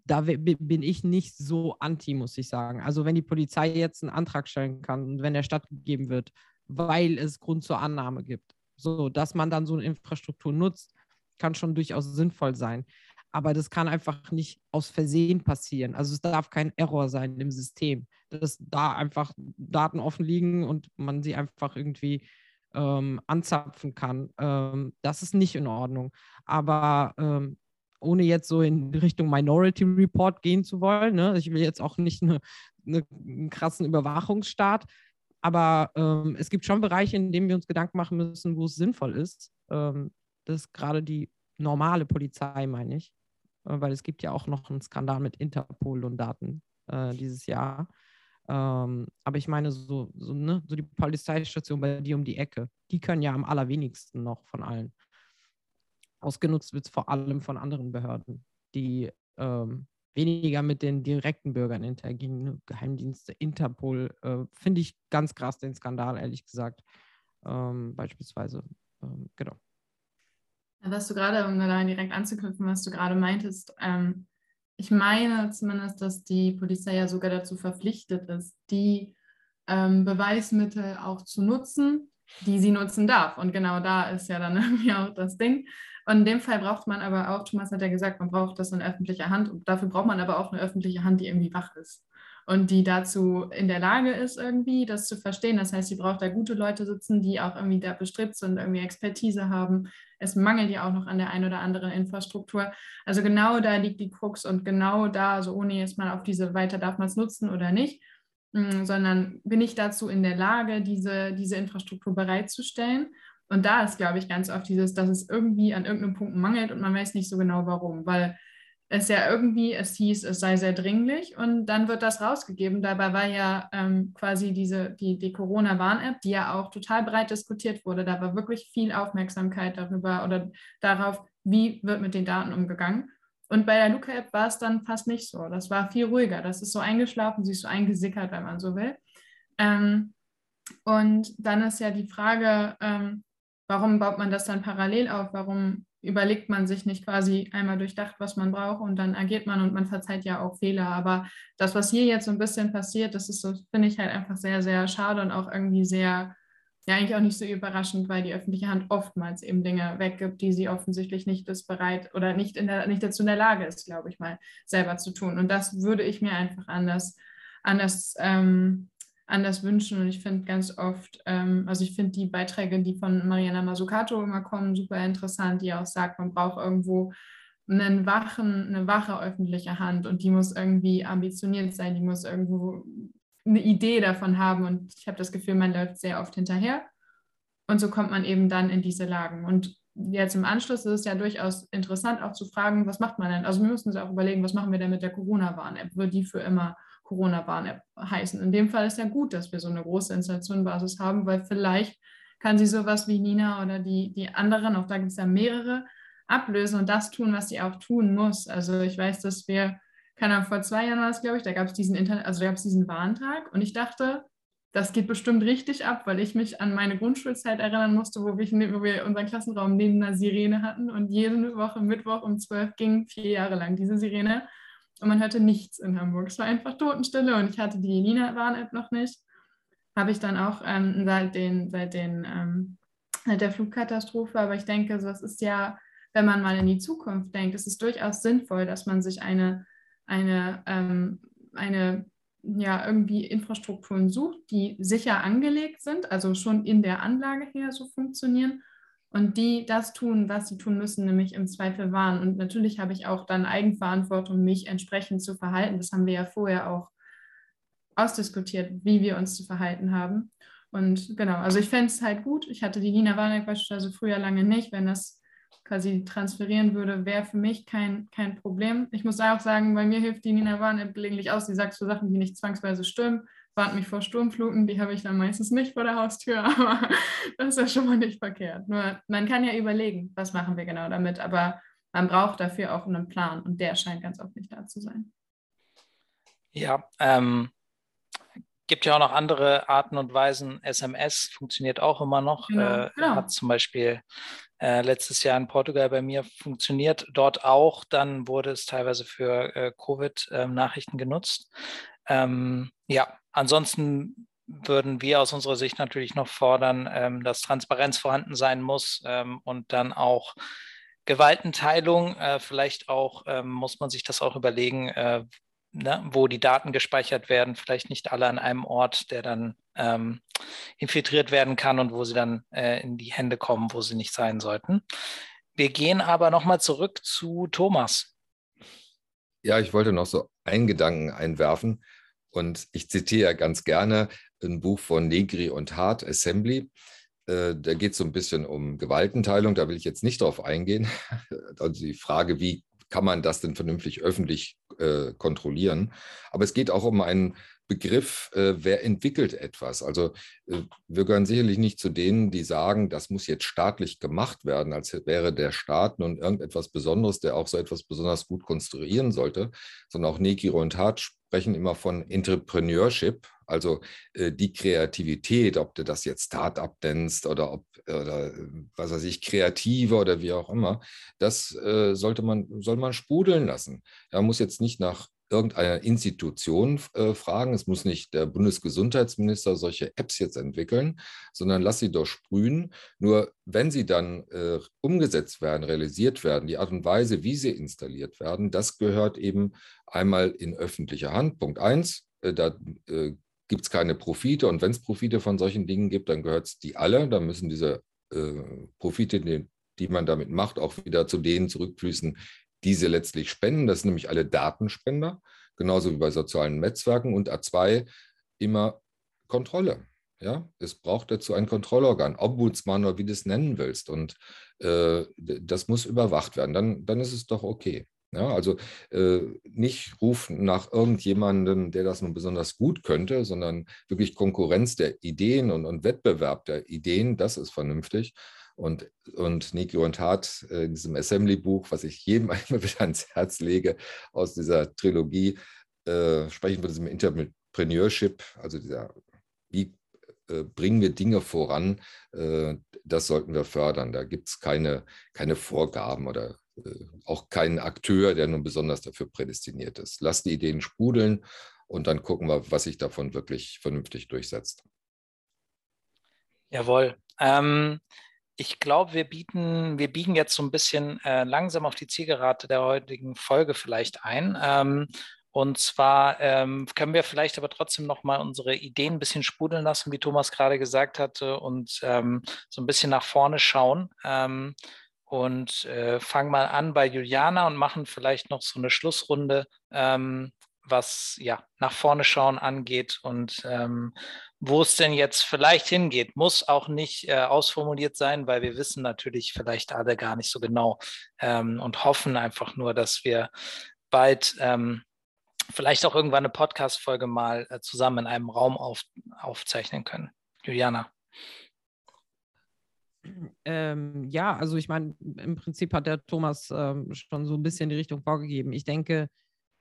Da bin ich nicht so anti, muss ich sagen. Also wenn die Polizei jetzt einen Antrag stellen kann und wenn der stattgegeben wird, weil es Grund zur Annahme gibt, so dass man dann so eine Infrastruktur nutzt, kann schon durchaus sinnvoll sein aber das kann einfach nicht aus Versehen passieren. Also es darf kein Error sein im System, dass da einfach Daten offen liegen und man sie einfach irgendwie ähm, anzapfen kann. Ähm, das ist nicht in Ordnung. Aber ähm, ohne jetzt so in Richtung Minority Report gehen zu wollen, ne? ich will jetzt auch nicht eine, eine, einen krassen Überwachungsstaat, aber ähm, es gibt schon Bereiche, in denen wir uns Gedanken machen müssen, wo es sinnvoll ist. Ähm, das ist gerade die normale Polizei, meine ich, weil es gibt ja auch noch einen Skandal mit Interpol und Daten äh, dieses Jahr. Ähm, aber ich meine, so, so, ne, so die Polizeistation bei dir um die Ecke, die können ja am allerwenigsten noch von allen. Ausgenutzt wird es vor allem von anderen Behörden, die ähm, weniger mit den direkten Bürgern interagieren. Ne? Geheimdienste, Interpol, äh, finde ich ganz krass den Skandal, ehrlich gesagt. Ähm, beispielsweise, ähm, genau. Was du gerade, um da direkt anzuknüpfen, was du gerade meintest, ähm, ich meine zumindest, dass die Polizei ja sogar dazu verpflichtet ist, die ähm, Beweismittel auch zu nutzen, die sie nutzen darf. Und genau da ist ja dann irgendwie auch das Ding. Und in dem Fall braucht man aber auch, Thomas hat ja gesagt, man braucht das in öffentlicher Hand. Und dafür braucht man aber auch eine öffentliche Hand, die irgendwie wach ist und die dazu in der Lage ist, irgendwie das zu verstehen. Das heißt, sie braucht da gute Leute sitzen, die auch irgendwie da bestrebt sind, irgendwie Expertise haben. Es mangelt ja auch noch an der einen oder anderen Infrastruktur. Also genau da liegt die Krux und genau da, also ohne jetzt mal auf diese weiter darf man es nutzen oder nicht, mm, sondern bin ich dazu in der Lage, diese, diese Infrastruktur bereitzustellen. Und da ist, glaube ich, ganz oft dieses, dass es irgendwie an irgendeinem Punkt mangelt und man weiß nicht so genau warum, weil es ja irgendwie, es hieß, es sei sehr dringlich und dann wird das rausgegeben. Dabei war ja ähm, quasi diese, die, die Corona-Warn-App, die ja auch total breit diskutiert wurde. Da war wirklich viel Aufmerksamkeit darüber oder darauf, wie wird mit den Daten umgegangen. Und bei der Luca-App war es dann fast nicht so. Das war viel ruhiger. Das ist so eingeschlafen, sie ist so eingesickert, wenn man so will. Ähm, und dann ist ja die Frage, ähm, warum baut man das dann parallel auf? Warum überlegt man sich nicht quasi einmal durchdacht, was man braucht und dann agiert man und man verzeiht ja auch Fehler. Aber das, was hier jetzt so ein bisschen passiert, das ist so, finde ich halt einfach sehr, sehr schade und auch irgendwie sehr, ja, eigentlich auch nicht so überraschend, weil die öffentliche Hand oftmals eben Dinge weggibt, die sie offensichtlich nicht ist bereit oder nicht, in der, nicht dazu in der Lage ist, glaube ich mal, selber zu tun. Und das würde ich mir einfach anders, anders ähm, anders wünschen. Und ich finde ganz oft, ähm, also ich finde die Beiträge, die von Mariana Mazzucato immer kommen, super interessant, die auch sagt, man braucht irgendwo einen wachen, eine wache öffentliche Hand und die muss irgendwie ambitioniert sein, die muss irgendwo eine Idee davon haben. Und ich habe das Gefühl, man läuft sehr oft hinterher. Und so kommt man eben dann in diese Lagen. Und jetzt im Anschluss ist es ja durchaus interessant, auch zu fragen, was macht man denn? Also wir müssen uns auch überlegen, was machen wir denn mit der Corona-Warn-App? Wird die für immer Corona-Warn-App heißen. In dem Fall ist ja gut, dass wir so eine große Installationenbasis haben, weil vielleicht kann sie sowas wie Nina oder die, die anderen, auch da gibt es ja mehrere, ablösen und das tun, was sie auch tun muss. Also ich weiß, dass wir, keine Ahnung, vor zwei Jahren war es, glaube ich, da gab es diesen Internet, also gab es diesen Warntag und ich dachte, das geht bestimmt richtig ab, weil ich mich an meine Grundschulzeit erinnern musste, wo wir, wo wir unseren Klassenraum neben einer Sirene hatten und jede Woche Mittwoch um zwölf ging vier Jahre lang diese Sirene und man hörte nichts in Hamburg. Es war einfach Totenstille und ich hatte die Nina-Warn-App noch nicht. Habe ich dann auch ähm, seit, den, seit, den, ähm, seit der Flugkatastrophe. Aber ich denke, so, es ist ja, wenn man mal in die Zukunft denkt, es ist durchaus sinnvoll, dass man sich eine, eine, ähm, eine ja, irgendwie Infrastrukturen sucht, die sicher angelegt sind, also schon in der Anlage her so funktionieren und die das tun, was sie tun müssen, nämlich im Zweifel warnen. Und natürlich habe ich auch dann Eigenverantwortung, mich entsprechend zu verhalten. Das haben wir ja vorher auch ausdiskutiert, wie wir uns zu verhalten haben. Und genau, also ich fände es halt gut. Ich hatte die Nina Warneck beispielsweise früher lange nicht. Wenn das quasi transferieren würde, wäre für mich kein, kein Problem. Ich muss auch sagen, bei mir hilft die Nina Warneck gelegentlich aus. Die sagt so Sachen, die nicht zwangsweise stimmen warnt mich vor Sturmfluten, die habe ich dann meistens nicht vor der Haustür, aber das ist ja schon mal nicht verkehrt. Nur man kann ja überlegen, was machen wir genau damit, aber man braucht dafür auch einen Plan und der scheint ganz oft nicht da zu sein. Ja, ähm, gibt ja auch noch andere Arten und Weisen. SMS funktioniert auch immer noch. Genau, äh, genau. Hat zum Beispiel äh, letztes Jahr in Portugal bei mir funktioniert. Dort auch. Dann wurde es teilweise für äh, Covid-Nachrichten genutzt. Ähm, ja, ansonsten würden wir aus unserer Sicht natürlich noch fordern, ähm, dass Transparenz vorhanden sein muss ähm, und dann auch Gewaltenteilung. Äh, vielleicht auch ähm, muss man sich das auch überlegen, äh, ne, wo die Daten gespeichert werden. Vielleicht nicht alle an einem Ort, der dann ähm, infiltriert werden kann und wo sie dann äh, in die Hände kommen, wo sie nicht sein sollten. Wir gehen aber nochmal zurück zu Thomas. Ja, ich wollte noch so einen Gedanken einwerfen. Und ich zitiere ganz gerne ein Buch von Negri und Hart, Assembly. Äh, da geht es so ein bisschen um Gewaltenteilung. Da will ich jetzt nicht drauf eingehen. Also die Frage, wie kann man das denn vernünftig öffentlich äh, kontrollieren? Aber es geht auch um einen Begriff, äh, wer entwickelt etwas. Also äh, wir gehören sicherlich nicht zu denen, die sagen, das muss jetzt staatlich gemacht werden, als wäre der Staat nun irgendetwas Besonderes, der auch so etwas besonders gut konstruieren sollte, sondern auch Nekiro und Hart sprechen immer von Entrepreneurship, also äh, die Kreativität, ob du das jetzt Start-up nennst oder ob, oder, was weiß ich, Kreative oder wie auch immer, das äh, sollte man, soll man sprudeln lassen. Da muss jetzt nicht nach irgendeiner Institution äh, fragen. Es muss nicht der Bundesgesundheitsminister solche Apps jetzt entwickeln, sondern lass sie doch sprühen. Nur wenn sie dann äh, umgesetzt werden, realisiert werden, die Art und Weise, wie sie installiert werden, das gehört eben einmal in öffentlicher Hand. Punkt eins, äh, da äh, gibt es keine Profite und wenn es Profite von solchen Dingen gibt, dann gehört es die alle. Dann müssen diese äh, Profite, die, die man damit macht, auch wieder zu denen zurückfließen, diese letztlich spenden. Das sind nämlich alle Datenspender, genauso wie bei sozialen Netzwerken. Und A2 immer Kontrolle. Ja, es braucht dazu ein Kontrollorgan, Ombudsmann oder wie du es nennen willst. Und äh, das muss überwacht werden. Dann, dann ist es doch okay. Ja, also äh, nicht rufen nach irgendjemandem, der das nun besonders gut könnte, sondern wirklich Konkurrenz der Ideen und, und Wettbewerb der Ideen, das ist vernünftig. Und, und Niki und Hart äh, in diesem Assembly-Buch, was ich jedem einmal wieder ans Herz lege, aus dieser Trilogie, äh, sprechen von diesem Entrepreneurship, also dieser, wie äh, bringen wir Dinge voran, äh, das sollten wir fördern. Da gibt es keine, keine Vorgaben oder äh, auch keinen Akteur, der nun besonders dafür prädestiniert ist. Lass die Ideen sprudeln und dann gucken wir, was sich davon wirklich vernünftig durchsetzt. Jawohl. Ähm, ich glaube, wir bieten, wir biegen jetzt so ein bisschen äh, langsam auf die Zielgerade der heutigen Folge vielleicht ein. Ähm, und zwar ähm, können wir vielleicht aber trotzdem noch mal unsere Ideen ein bisschen sprudeln lassen, wie Thomas gerade gesagt hatte, und ähm, so ein bisschen nach vorne schauen. Ähm, und äh, fangen mal an bei Juliana und machen vielleicht noch so eine Schlussrunde, ähm, was ja nach vorne schauen angeht und ähm, wo es denn jetzt vielleicht hingeht. Muss auch nicht äh, ausformuliert sein, weil wir wissen natürlich vielleicht alle gar nicht so genau ähm, und hoffen einfach nur, dass wir bald ähm, vielleicht auch irgendwann eine Podcast-Folge mal äh, zusammen in einem Raum auf, aufzeichnen können. Juliana. Ähm, ja, also ich meine, im Prinzip hat der Thomas ähm, schon so ein bisschen die Richtung vorgegeben. Ich denke,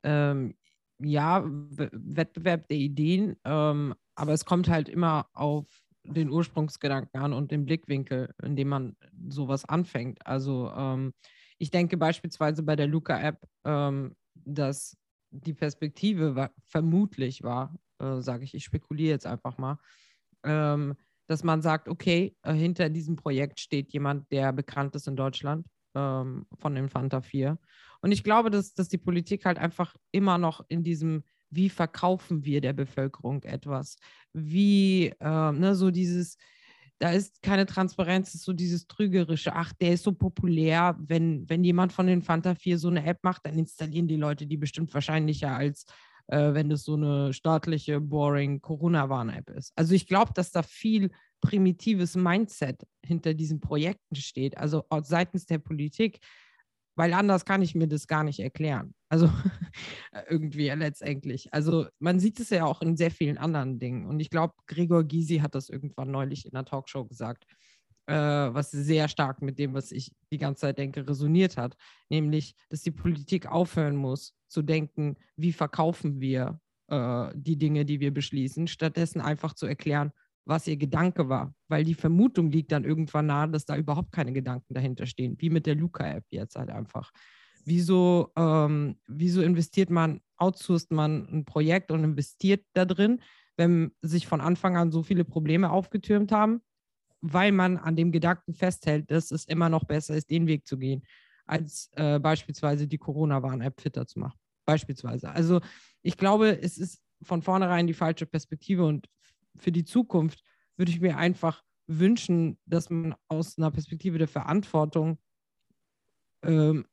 ähm, ja, Wettbewerb der Ideen, ähm, aber es kommt halt immer auf den Ursprungsgedanken an und den Blickwinkel, in dem man sowas anfängt. Also ähm, ich denke beispielsweise bei der Luca-App, ähm, dass die Perspektive war, vermutlich war, äh, sage ich, ich spekuliere jetzt einfach mal, ähm, dass man sagt, okay, äh, hinter diesem Projekt steht jemand, der bekannt ist in Deutschland ähm, von Infanta 4. Und ich glaube, dass, dass die Politik halt einfach immer noch in diesem, wie verkaufen wir der Bevölkerung etwas? Wie, äh, ne, so dieses, da ist keine Transparenz, ist so dieses trügerische, ach, der ist so populär, wenn, wenn jemand von den Fanta 4 so eine App macht, dann installieren die Leute die bestimmt wahrscheinlicher, als äh, wenn das so eine staatliche, boring Corona-Warn-App ist. Also ich glaube, dass da viel primitives Mindset hinter diesen Projekten steht, also seitens der Politik, weil anders kann ich mir das gar nicht erklären. Also irgendwie letztendlich. Also man sieht es ja auch in sehr vielen anderen Dingen. Und ich glaube, Gregor Gysi hat das irgendwann neulich in einer Talkshow gesagt, äh, was sehr stark mit dem, was ich die ganze Zeit denke, resoniert hat. Nämlich, dass die Politik aufhören muss zu denken, wie verkaufen wir äh, die Dinge, die wir beschließen, stattdessen einfach zu erklären, was ihr Gedanke war, weil die Vermutung liegt dann irgendwann nahe, dass da überhaupt keine Gedanken dahinter stehen, wie mit der Luca-App jetzt halt einfach. Wieso, ähm, wieso investiert man, outsourced man ein Projekt und investiert da drin, wenn sich von Anfang an so viele Probleme aufgetürmt haben, weil man an dem Gedanken festhält, dass es immer noch besser ist, den Weg zu gehen, als äh, beispielsweise die Corona-Warn-App fitter zu machen. Beispielsweise. Also ich glaube, es ist von vornherein die falsche Perspektive und für die Zukunft würde ich mir einfach wünschen, dass man aus einer Perspektive der Verantwortung ähm,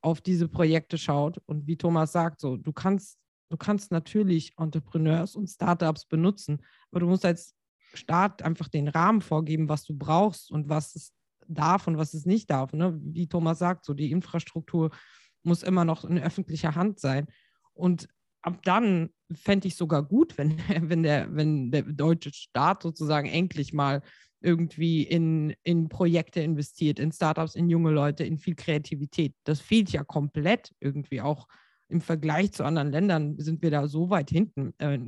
auf diese Projekte schaut. Und wie Thomas sagt, so, du kannst, du kannst natürlich Entrepreneurs und Startups benutzen, aber du musst als Staat einfach den Rahmen vorgeben, was du brauchst und was es darf und was es nicht darf. Ne? Wie Thomas sagt, so die Infrastruktur muss immer noch in öffentlicher Hand sein. Und ab dann fände ich sogar gut, wenn, wenn, der, wenn der deutsche Staat sozusagen endlich mal irgendwie in, in Projekte investiert, in Startups, in junge Leute, in viel Kreativität. Das fehlt ja komplett irgendwie auch im Vergleich zu anderen Ländern sind wir da so weit hinten. Äh,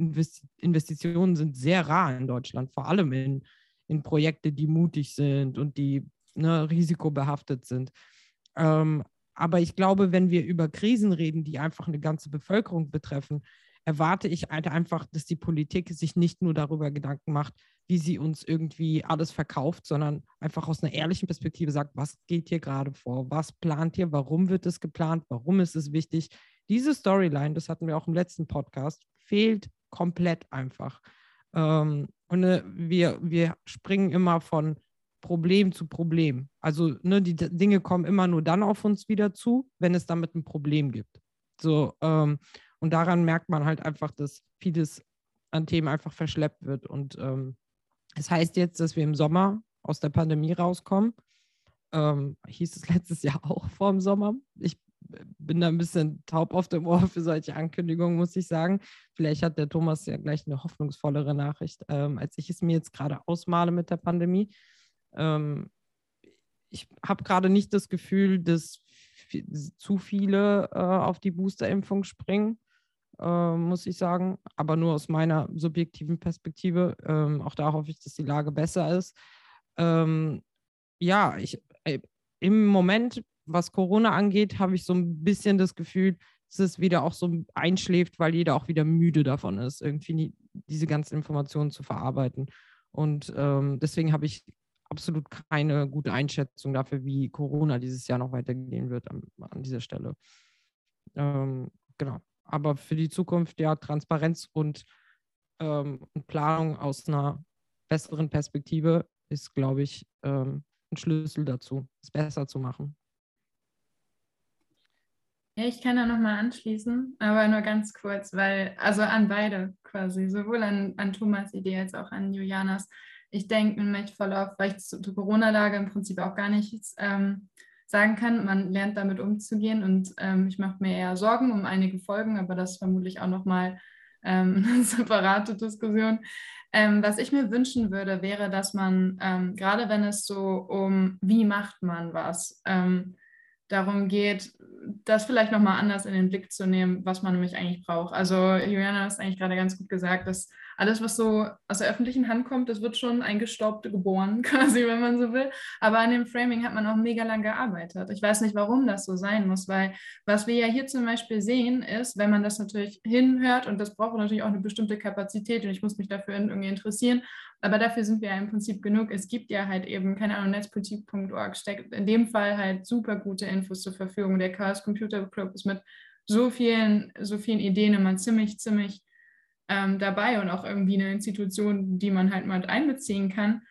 Investitionen sind sehr rar in Deutschland, vor allem in, in Projekte, die mutig sind und die ne, risikobehaftet sind. Ähm, aber ich glaube, wenn wir über Krisen reden, die einfach eine ganze Bevölkerung betreffen, erwarte ich halt einfach, dass die Politik sich nicht nur darüber Gedanken macht, wie sie uns irgendwie alles verkauft, sondern einfach aus einer ehrlichen Perspektive sagt, was geht hier gerade vor, was plant ihr, warum wird es geplant, warum ist es wichtig. Diese Storyline, das hatten wir auch im letzten Podcast, fehlt komplett einfach. Ähm, und äh, wir, wir springen immer von Problem zu Problem. Also ne, die Dinge kommen immer nur dann auf uns wieder zu, wenn es damit ein Problem gibt. So, ähm, und daran merkt man halt einfach, dass vieles an Themen einfach verschleppt wird. Und ähm, es heißt jetzt, dass wir im Sommer aus der Pandemie rauskommen. Ähm, hieß es letztes Jahr auch vor dem Sommer. Ich bin da ein bisschen taub auf dem Ohr für solche Ankündigungen, muss ich sagen. Vielleicht hat der Thomas ja gleich eine hoffnungsvollere Nachricht, ähm, als ich es mir jetzt gerade ausmale mit der Pandemie. Ähm, ich habe gerade nicht das Gefühl, dass zu viele äh, auf die Boosterimpfung springen, äh, muss ich sagen. Aber nur aus meiner subjektiven Perspektive. Ähm, auch da hoffe ich, dass die Lage besser ist. Ähm, ja, ich, äh, im Moment, was Corona angeht, habe ich so ein bisschen das Gefühl, dass es wieder auch so einschläft, weil jeder auch wieder müde davon ist, irgendwie nie, diese ganzen Informationen zu verarbeiten. Und ähm, deswegen habe ich absolut keine gute Einschätzung dafür, wie Corona dieses Jahr noch weitergehen wird an, an dieser Stelle. Ähm, genau. Aber für die Zukunft ja Transparenz und, ähm, Planung aus einer besseren Perspektive ist, glaube ich, ähm, ein Schlüssel dazu, es besser zu machen. Ja, ich kann da nochmal anschließen, aber nur ganz kurz, weil, also an beide quasi, sowohl an, an Thomas Idee als auch an Julianas. Ich denke im Verlauf, weil ich zur Corona-Lage im Prinzip auch gar nichts ähm, sagen kann. Man lernt damit umzugehen und ähm, ich mache mir eher Sorgen um einige Folgen, aber das vermutlich auch nochmal ähm, eine separate Diskussion. Ähm, was ich mir wünschen würde, wäre, dass man, ähm, gerade wenn es so um, wie macht man was, ähm, darum geht, das vielleicht nochmal anders in den Blick zu nehmen, was man nämlich eigentlich braucht. Also Juliana hat eigentlich gerade ganz gut gesagt, dass alles, was so aus der öffentlichen Hand kommt, das wird schon eingestaubt geboren, quasi, wenn man so will. Aber an dem Framing hat man auch mega lang gearbeitet. Ich weiß nicht, warum das so sein muss, weil was wir ja hier zum Beispiel sehen, ist, wenn man das natürlich hinhört, und das braucht natürlich auch eine bestimmte Kapazität und ich muss mich dafür irgendwie interessieren, aber dafür sind wir ja im Prinzip genug. Es gibt ja halt eben, keine Ahnung, netzpolitik.org steckt in dem Fall halt super gute Infos zur Verfügung. Der Chaos Computer Club ist mit so vielen, so vielen Ideen immer ziemlich, ziemlich ähm, dabei und auch irgendwie eine Institution, die man halt mal einbeziehen kann.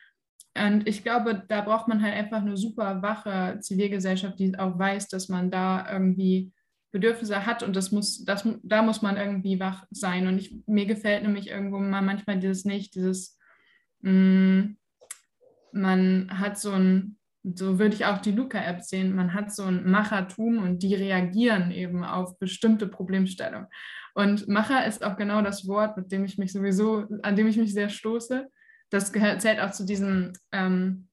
Und ich glaube, da braucht man halt einfach eine super wache Zivilgesellschaft, die auch weiß, dass man da irgendwie Bedürfnisse hat und das muss, das, da muss man irgendwie wach sein. Und ich, mir gefällt nämlich irgendwo mal manchmal dieses nicht, dieses mh, mm, man hat so ein, so würde ich auch die Luca-App sehen, man hat so ein Machertum und die reagieren eben auf bestimmte Problemstellungen. Und Macher ist auch genau das Wort, mit dem ich mich sowieso, an dem ich mich sehr stoße. Das gehört, zählt auch zu diesen ähm,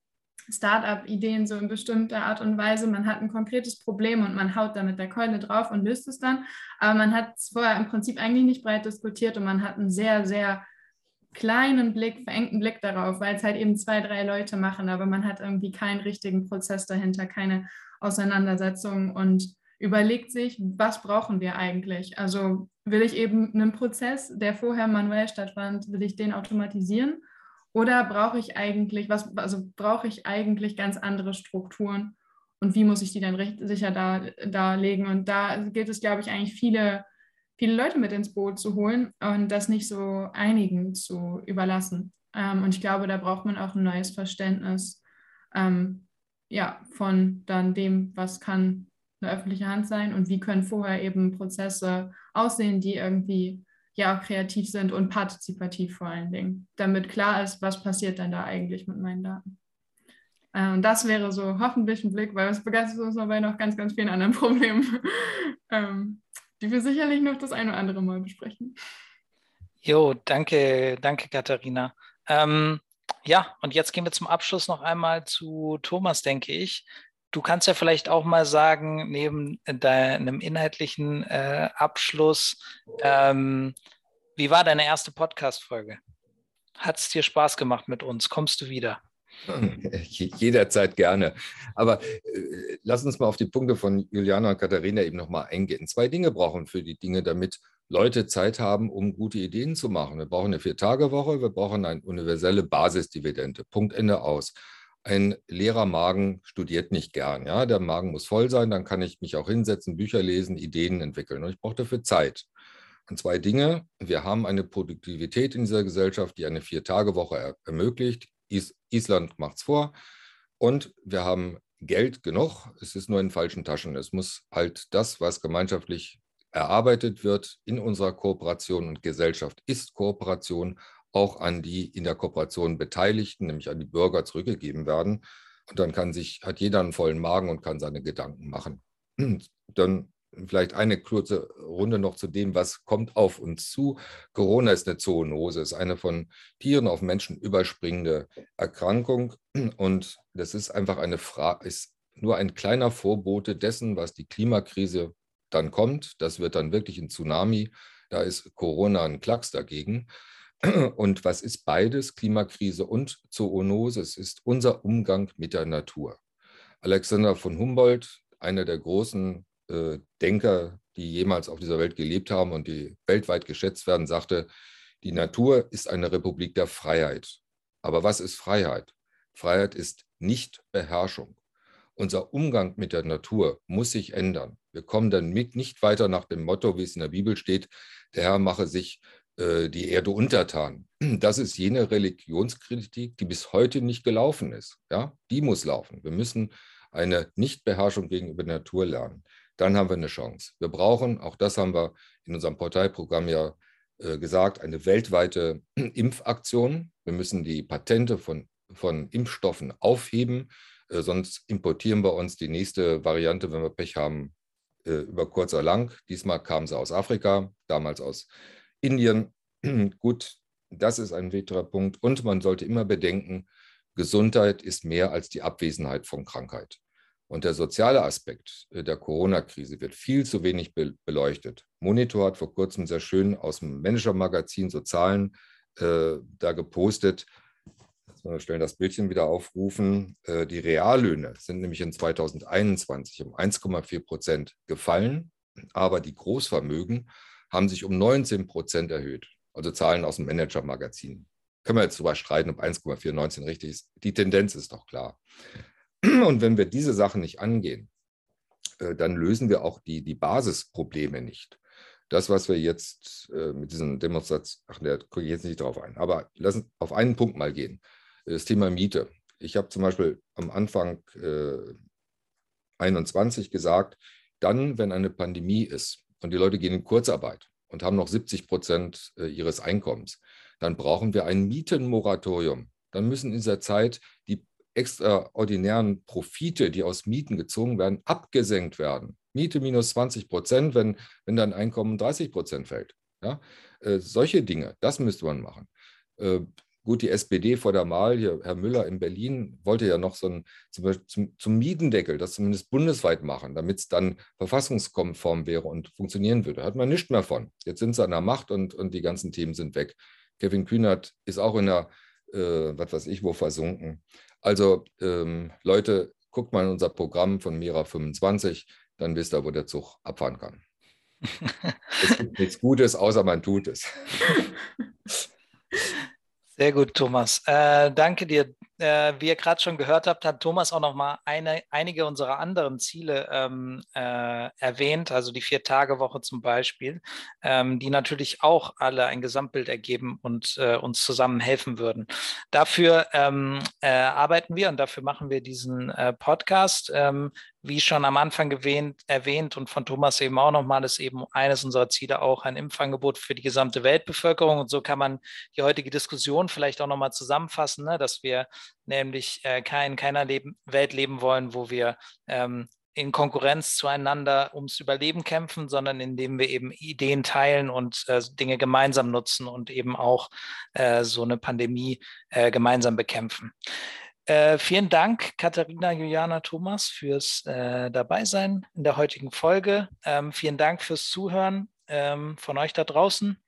Startup-Ideen so in bestimmter Art und Weise. Man hat ein konkretes Problem und man haut da mit der Keule drauf und löst es dann. Aber man hat es vorher im Prinzip eigentlich nicht breit diskutiert und man hat einen sehr, sehr kleinen Blick, verengten Blick darauf, weil es halt eben zwei, drei Leute machen, aber man hat irgendwie keinen richtigen Prozess dahinter, keine Auseinandersetzung und überlegt sich, was brauchen wir eigentlich? Also will ich eben einen Prozess, der vorher manuell stattfand, will ich den automatisieren? Oder brauche ich eigentlich, was, also brauche ich eigentlich ganz andere Strukturen? Und wie muss ich die dann recht sicher da, darlegen? Und da gilt es, glaube ich, eigentlich viele, viele Leute mit ins Boot zu holen und das nicht so einigen zu überlassen. Ähm, und ich glaube, da braucht man auch ein neues Verständnis ähm, ja, von dann dem, was kann eine öffentliche Hand sein und wie können vorher eben Prozesse aussehen, die irgendwie ja auch kreativ sind und partizipativ vor allen Dingen, damit klar ist, was passiert dann da eigentlich mit meinen Daten. Äh, und das wäre so hoffentlich ein Blick, weil es begeistert uns noch bei noch ganz, ganz vielen anderen Problemen, ähm, die wir sicherlich noch das eine oder andere Mal besprechen. Jo, danke, danke Katharina. Ähm, ja, und jetzt gehen wir zum Abschluss noch einmal zu Thomas, denke ich. Du kannst ja vielleicht auch mal sagen, neben deinem inhaltlichen äh, Abschluss, ähm, wie war deine erste Podcast-Folge? Hat es dir Spaß gemacht mit uns? Kommst du wieder? Jederzeit gerne. Aber äh, lass uns mal auf die Punkte von Juliana und Katharina eben nochmal eingehen. Zwei Dinge brauchen für die Dinge, damit Leute Zeit haben, um gute Ideen zu machen. Wir brauchen eine Vier-Tage-Woche, wir brauchen eine universelle Basisdividende. Punkt Ende aus ein leerer Magen studiert nicht gern. Ja? Der Magen muss voll sein, dann kann ich mich auch hinsetzen, Bücher lesen, Ideen entwickeln. Und ich brauche dafür Zeit. Und zwei Dinge. Wir haben eine Produktivität in dieser Gesellschaft, die eine Vier-Tage-Woche er ermöglicht. Is Island macht es vor. Und wir haben Geld genug. Es ist nur in falschen Taschen. Es muss halt das, was gemeinschaftlich erarbeitet wird in unserer Kooperation und Gesellschaft ist Kooperation, auch an die in der Kooperation Beteiligten, nämlich an die Bürger, zurückgegeben werden. Und dann kann sich, hat jeder einen vollen Magen und kann seine Gedanken machen. Dann vielleicht eine kurze Runde noch zu dem, was kommt auf uns zu. Corona ist eine Zoonose, ist eine von Tieren auf Menschen überspringende Erkrankung. Und das ist einfach eine Frage, ist nur ein kleiner Vorbote dessen, was die Klimakrise dann kommt. Das wird dann wirklich ein Tsunami. Da ist Corona ein Klacks dagegen. Und was ist beides, Klimakrise und Zoonose? Es ist unser Umgang mit der Natur. Alexander von Humboldt, einer der großen äh, Denker, die jemals auf dieser Welt gelebt haben und die weltweit geschätzt werden, sagte, die Natur ist eine Republik der Freiheit. Aber was ist Freiheit? Freiheit ist nicht Beherrschung. Unser Umgang mit der Natur muss sich ändern. Wir kommen dann mit nicht weiter nach dem Motto, wie es in der Bibel steht, der Herr mache sich äh, die Erde untertan. Das ist jene Religionskritik, die bis heute nicht gelaufen ist. Ja, die muss laufen. Wir müssen eine Nichtbeherrschung gegenüber der Natur lernen dann haben wir eine Chance. Wir brauchen, auch das haben wir in unserem Parteiprogramm ja äh, gesagt, eine weltweite Impfaktion. Wir müssen die Patente von, von Impfstoffen aufheben, äh, sonst importieren wir uns die nächste Variante, wenn wir Pech haben, äh, über kurz oder lang. Diesmal kam sie aus Afrika, damals aus Indien. Gut, das ist ein weiterer Punkt. Und man sollte immer bedenken, Gesundheit ist mehr als die Abwesenheit von Krankheit. Und der soziale Aspekt äh, der Corona-Krise wird viel zu wenig beleuchtet. Monitor hat vor kurzem sehr schön aus dem Manager-Magazin so Zahlen äh, da gepostet. Wir stellen das Bildchen wieder aufrufen. Äh, die Reallöhne sind nämlich in 2021 um 1,4 Prozent gefallen, aber die Großvermögen haben sich um 19 Prozent erhöht. Also Zahlen aus dem Manager-Magazin. Können wir jetzt darüber streiten, ob 1,419 richtig ist. Die Tendenz ist doch klar. Und wenn wir diese Sachen nicht angehen, äh, dann lösen wir auch die, die Basisprobleme nicht. Das, was wir jetzt äh, mit diesen Demonstrationen, ach, da gucke ich jetzt nicht drauf ein, aber lass uns auf einen Punkt mal gehen. Das Thema Miete. Ich habe zum Beispiel am Anfang äh, 21 gesagt, dann, wenn eine Pandemie ist und die Leute gehen in Kurzarbeit und haben noch 70 Prozent äh, ihres Einkommens, dann brauchen wir ein Mietenmoratorium. Dann müssen in dieser Zeit die extraordinären Profite, die aus Mieten gezogen werden, abgesenkt werden. Miete minus 20 Prozent, wenn, wenn dein Einkommen 30 Prozent fällt. Ja? Äh, solche Dinge, das müsste man machen. Äh, gut, die SPD vor der Wahl, hier Herr Müller in Berlin, wollte ja noch so ein zum, zum, zum Mietendeckel, das zumindest bundesweit machen, damit es dann verfassungskonform wäre und funktionieren würde. Hat man nichts mehr von. Jetzt sind sie an der Macht und, und die ganzen Themen sind weg. Kevin Kühnert ist auch in der, äh, was weiß ich, wo versunken. Also ähm, Leute, guckt mal in unser Programm von Mira 25, dann wisst ihr, wo der Zug abfahren kann. es gibt nichts Gutes, außer man tut es. Sehr gut, Thomas. Äh, danke dir. Äh, wie ihr gerade schon gehört habt, hat Thomas auch noch mal eine, einige unserer anderen Ziele ähm, äh, erwähnt, also die Vier-Tage-Woche zum Beispiel, ähm, die natürlich auch alle ein Gesamtbild ergeben und äh, uns zusammen helfen würden. Dafür ähm, äh, arbeiten wir und dafür machen wir diesen äh, Podcast. Ähm, wie schon am Anfang gewähnt, erwähnt und von Thomas eben auch nochmal, ist eben eines unserer Ziele auch ein Impfangebot für die gesamte Weltbevölkerung. Und so kann man die heutige Diskussion vielleicht auch nochmal zusammenfassen, ne, dass wir nämlich äh, kein, keiner Leben, Welt leben wollen, wo wir ähm, in Konkurrenz zueinander ums Überleben kämpfen, sondern indem wir eben Ideen teilen und äh, Dinge gemeinsam nutzen und eben auch äh, so eine Pandemie äh, gemeinsam bekämpfen. Äh, vielen Dank, Katharina, Juliana, Thomas, fürs äh, Dabeisein in der heutigen Folge. Ähm, vielen Dank fürs Zuhören ähm, von euch da draußen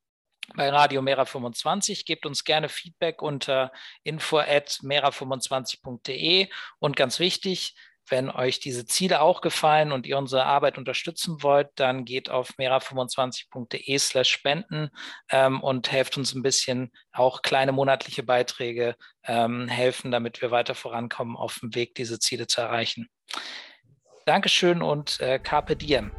bei Radio Mera 25. Gebt uns gerne Feedback unter info at mera25.de und ganz wichtig, wenn euch diese Ziele auch gefallen und ihr unsere Arbeit unterstützen wollt, dann geht auf mera25.de slash spenden ähm, und helft uns ein bisschen, auch kleine monatliche Beiträge ähm, helfen, damit wir weiter vorankommen auf dem Weg, diese Ziele zu erreichen. Dankeschön und äh, Carpe Diem.